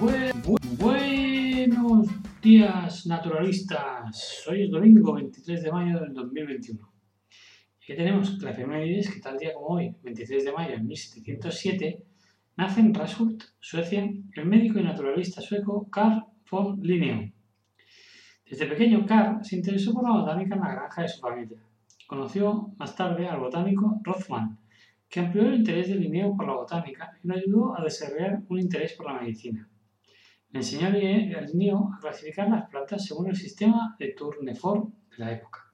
Buenos días, naturalistas. Hoy es domingo 23 de mayo del 2021. Y que tenemos la efemérides que tal día como hoy, 23 de mayo de 1707, nace en Rashult, Suecia, el médico y naturalista sueco Carl von Linneo. Desde pequeño, Carl se interesó por la botánica en la granja de su familia. Conoció más tarde al botánico Rothman, que amplió el interés de Linneo por la botánica y lo ayudó a desarrollar un interés por la medicina. Enseñó a Linneo a clasificar las plantas según el sistema de Tournefort de la época.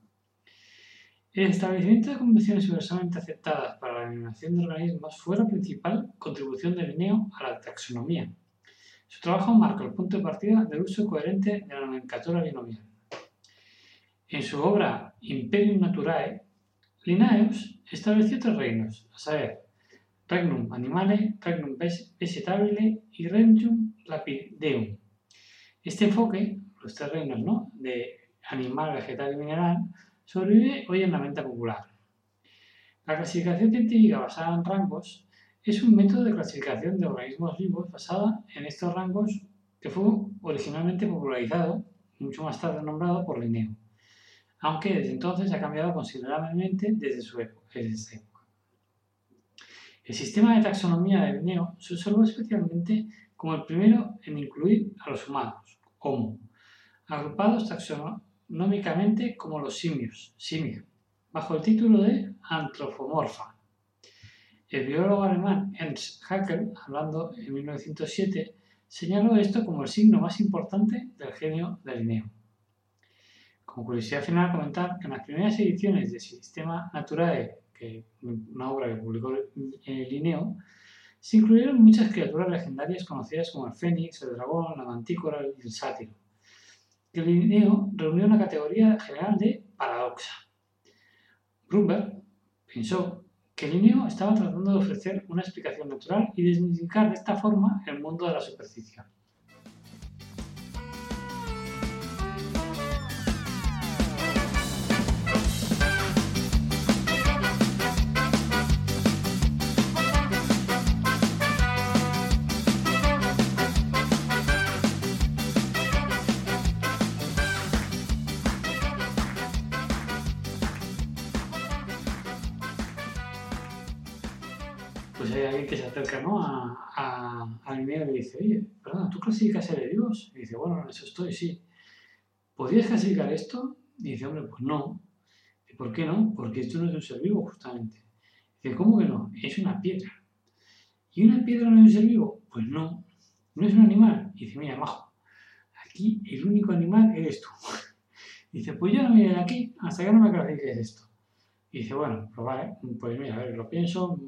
El establecimiento de convenciones universalmente aceptadas para la eliminación de organismos fue la principal contribución de Linneo a la taxonomía. Su trabajo marca el punto de partida del uso coherente de la nomenclatura binomial. En su obra Imperium Naturae, Linnaeus estableció tres reinos, a saber, Regnum Animale, Regnum Vegetabile y Regnum Lapideum. Este enfoque, los tres reinos ¿no? de animal, vegetal y mineral, sobrevive hoy en la mente popular. La clasificación científica basada en rangos es un método de clasificación de organismos vivos basada en estos rangos que fue originalmente popularizado, mucho más tarde nombrado por Linneo, aunque desde entonces ha cambiado considerablemente desde su época. El sistema de taxonomía de Linneo se observó especialmente como el primero en incluir a los humanos, Homo, agrupados taxonómicamente como los simios, simia, bajo el título de antropomorfa. El biólogo alemán Ernst Haeckel, hablando en 1907, señaló esto como el signo más importante del genio de Linneo. Como curiosidad final, comentar que en las primeras ediciones del Sistema Naturae una obra que publicó Linneo, se incluyeron muchas criaturas legendarias conocidas como el fénix, el dragón, la mantícora y el sátiro. Que Linneo reunió una categoría general de paradoxa. Brumberg pensó que Linneo estaba tratando de ofrecer una explicación natural y desmitificar de esta forma el mundo de la superstición. Pues hay alguien que se acerca ¿no? a, a, a y le dice, oye, perdona, ¿tú clasificas seres vivos? Y dice, bueno, en eso estoy, sí. ¿Podrías clasificar esto? Y dice, hombre, pues no. ¿Y por qué no? Porque esto no es un ser vivo, justamente. Dice, ¿cómo que no? Es una piedra. ¿Y una piedra no es un ser vivo? Pues no. ¿No es un animal? Y dice, mira, majo, aquí el único animal eres tú. dice, pues yo no voy de aquí hasta que no me clasifiques esto. Y dice, bueno, pues pues mira, a ver, lo pienso,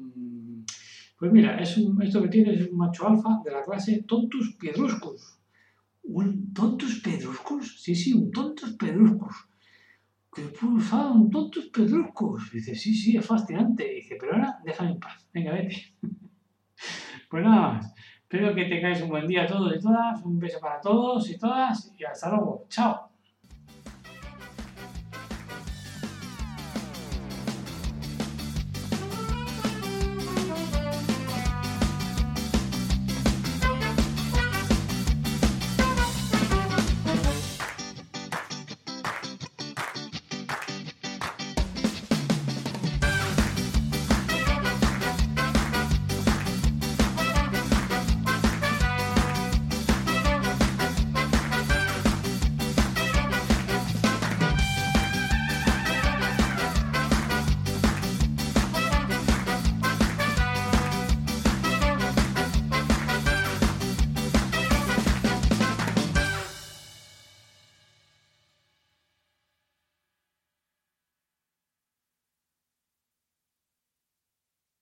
pues mira, es un, esto que tienes es un macho alfa de la clase Tontus Piedruscus. ¿Un Tontus Pedruscus? Sí, sí, un Tontus Pedruscus. ¿Qué pulsado un Tontus Pedruscus? Dice, sí, sí, es fascinante. Dice, pero ahora déjame en paz. Venga, vete. pues nada más. Espero que tengáis un buen día a todos y todas. Un beso para todos y todas. Y hasta luego. Chao.